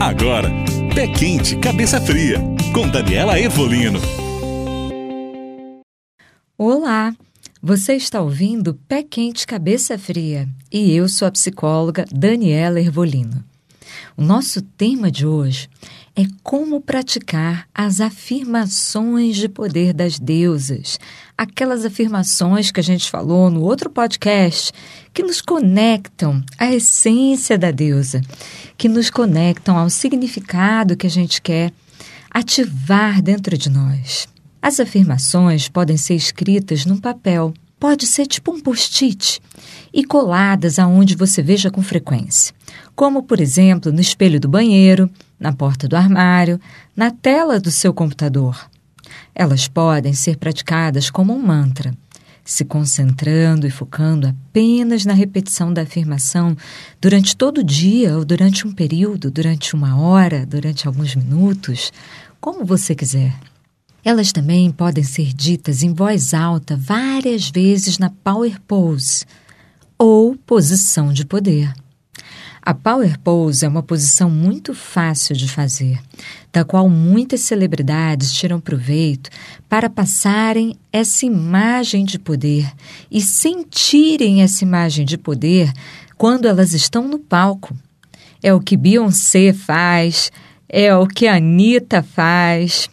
Agora, Pé Quente, Cabeça Fria, com Daniela Evolino. Olá, você está ouvindo Pé Quente, Cabeça Fria e eu sou a psicóloga Daniela Ervolino. O nosso tema de hoje é como praticar as afirmações de poder das deusas, aquelas afirmações que a gente falou no outro podcast que nos conectam à essência da deusa, que nos conectam ao significado que a gente quer ativar dentro de nós. As afirmações podem ser escritas num papel, pode ser tipo um post-it e coladas aonde você veja com frequência, como por exemplo no espelho do banheiro, na porta do armário, na tela do seu computador. Elas podem ser praticadas como um mantra, se concentrando e focando apenas na repetição da afirmação durante todo o dia ou durante um período, durante uma hora, durante alguns minutos, como você quiser. Elas também podem ser ditas em voz alta várias vezes na Power Pose ou posição de poder. A Power Pose é uma posição muito fácil de fazer, da qual muitas celebridades tiram proveito para passarem essa imagem de poder e sentirem essa imagem de poder quando elas estão no palco. É o que Beyoncé faz, é o que a Anitta faz.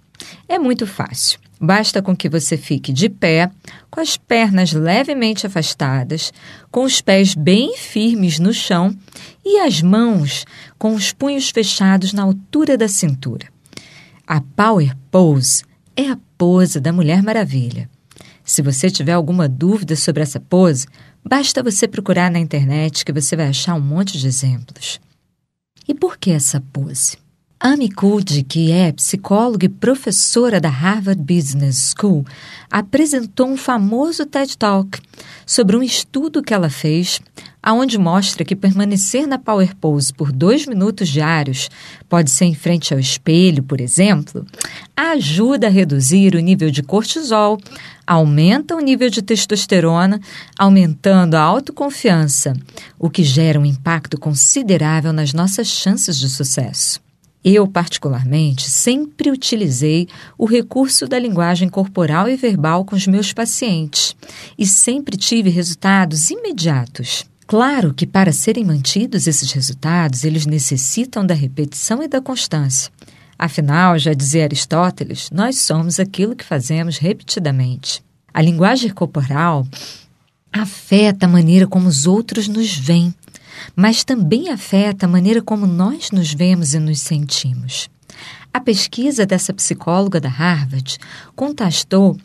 É muito fácil. Basta com que você fique de pé, com as pernas levemente afastadas, com os pés bem firmes no chão e as mãos com os punhos fechados na altura da cintura. A Power Pose é a pose da Mulher Maravilha. Se você tiver alguma dúvida sobre essa pose, basta você procurar na internet que você vai achar um monte de exemplos. E por que essa pose? Amy Cuddy, que é psicóloga e professora da Harvard Business School, apresentou um famoso TED Talk sobre um estudo que ela fez, aonde mostra que permanecer na Power Pose por dois minutos diários, pode ser em frente ao espelho, por exemplo, ajuda a reduzir o nível de cortisol, aumenta o nível de testosterona, aumentando a autoconfiança, o que gera um impacto considerável nas nossas chances de sucesso. Eu, particularmente, sempre utilizei o recurso da linguagem corporal e verbal com os meus pacientes e sempre tive resultados imediatos. Claro que para serem mantidos esses resultados, eles necessitam da repetição e da constância. Afinal, já dizia Aristóteles, nós somos aquilo que fazemos repetidamente. A linguagem corporal afeta a maneira como os outros nos veem mas também afeta a maneira como nós nos vemos e nos sentimos. A pesquisa dessa psicóloga da Harvard contrastou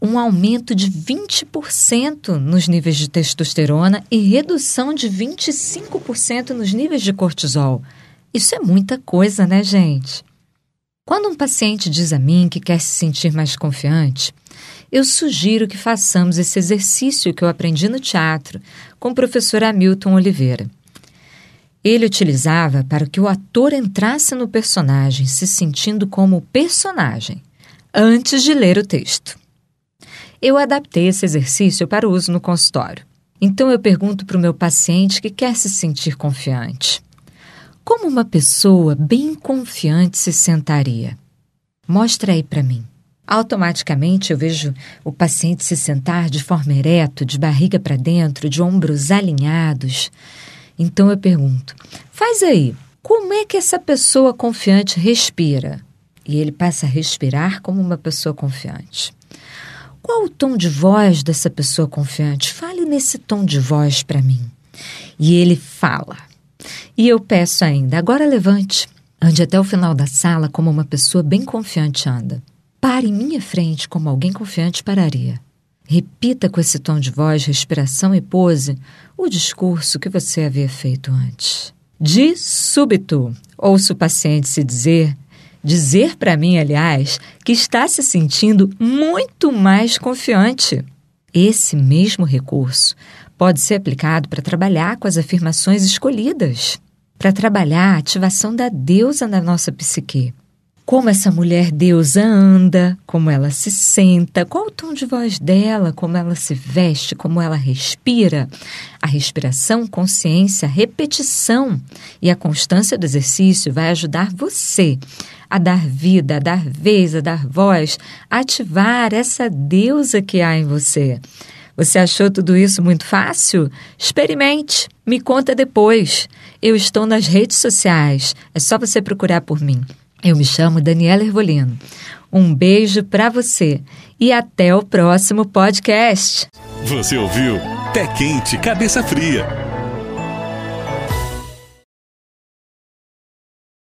um aumento de 20% nos níveis de testosterona e redução de 25% nos níveis de cortisol. Isso é muita coisa, né, gente? Quando um paciente diz a mim que quer se sentir mais confiante, eu sugiro que façamos esse exercício que eu aprendi no teatro com o professor Hamilton Oliveira. Ele utilizava para que o ator entrasse no personagem, se sentindo como personagem, antes de ler o texto. Eu adaptei esse exercício para uso no consultório. Então eu pergunto para o meu paciente que quer se sentir confiante: Como uma pessoa bem confiante se sentaria? Mostra aí para mim. Automaticamente eu vejo o paciente se sentar de forma ereta, de barriga para dentro, de ombros alinhados. Então eu pergunto: faz aí, como é que essa pessoa confiante respira? E ele passa a respirar como uma pessoa confiante. Qual o tom de voz dessa pessoa confiante? Fale nesse tom de voz para mim. E ele fala. E eu peço ainda: agora levante. Ande até o final da sala como uma pessoa bem confiante anda. Pare em minha frente como alguém confiante pararia. Repita com esse tom de voz, respiração e pose o discurso que você havia feito antes. De súbito, ouço o paciente se dizer, dizer para mim, aliás, que está se sentindo muito mais confiante. Esse mesmo recurso pode ser aplicado para trabalhar com as afirmações escolhidas, para trabalhar a ativação da deusa na nossa psique. Como essa mulher deusa anda, como ela se senta, qual o tom de voz dela, como ela se veste, como ela respira. A respiração, consciência, repetição e a constância do exercício vai ajudar você a dar vida, a dar vez, a dar voz, a ativar essa deusa que há em você. Você achou tudo isso muito fácil? Experimente, me conta depois. Eu estou nas redes sociais, é só você procurar por mim. Eu me chamo Daniela Ervolino. Um beijo para você e até o próximo podcast. Você ouviu Pé Quente, Cabeça Fria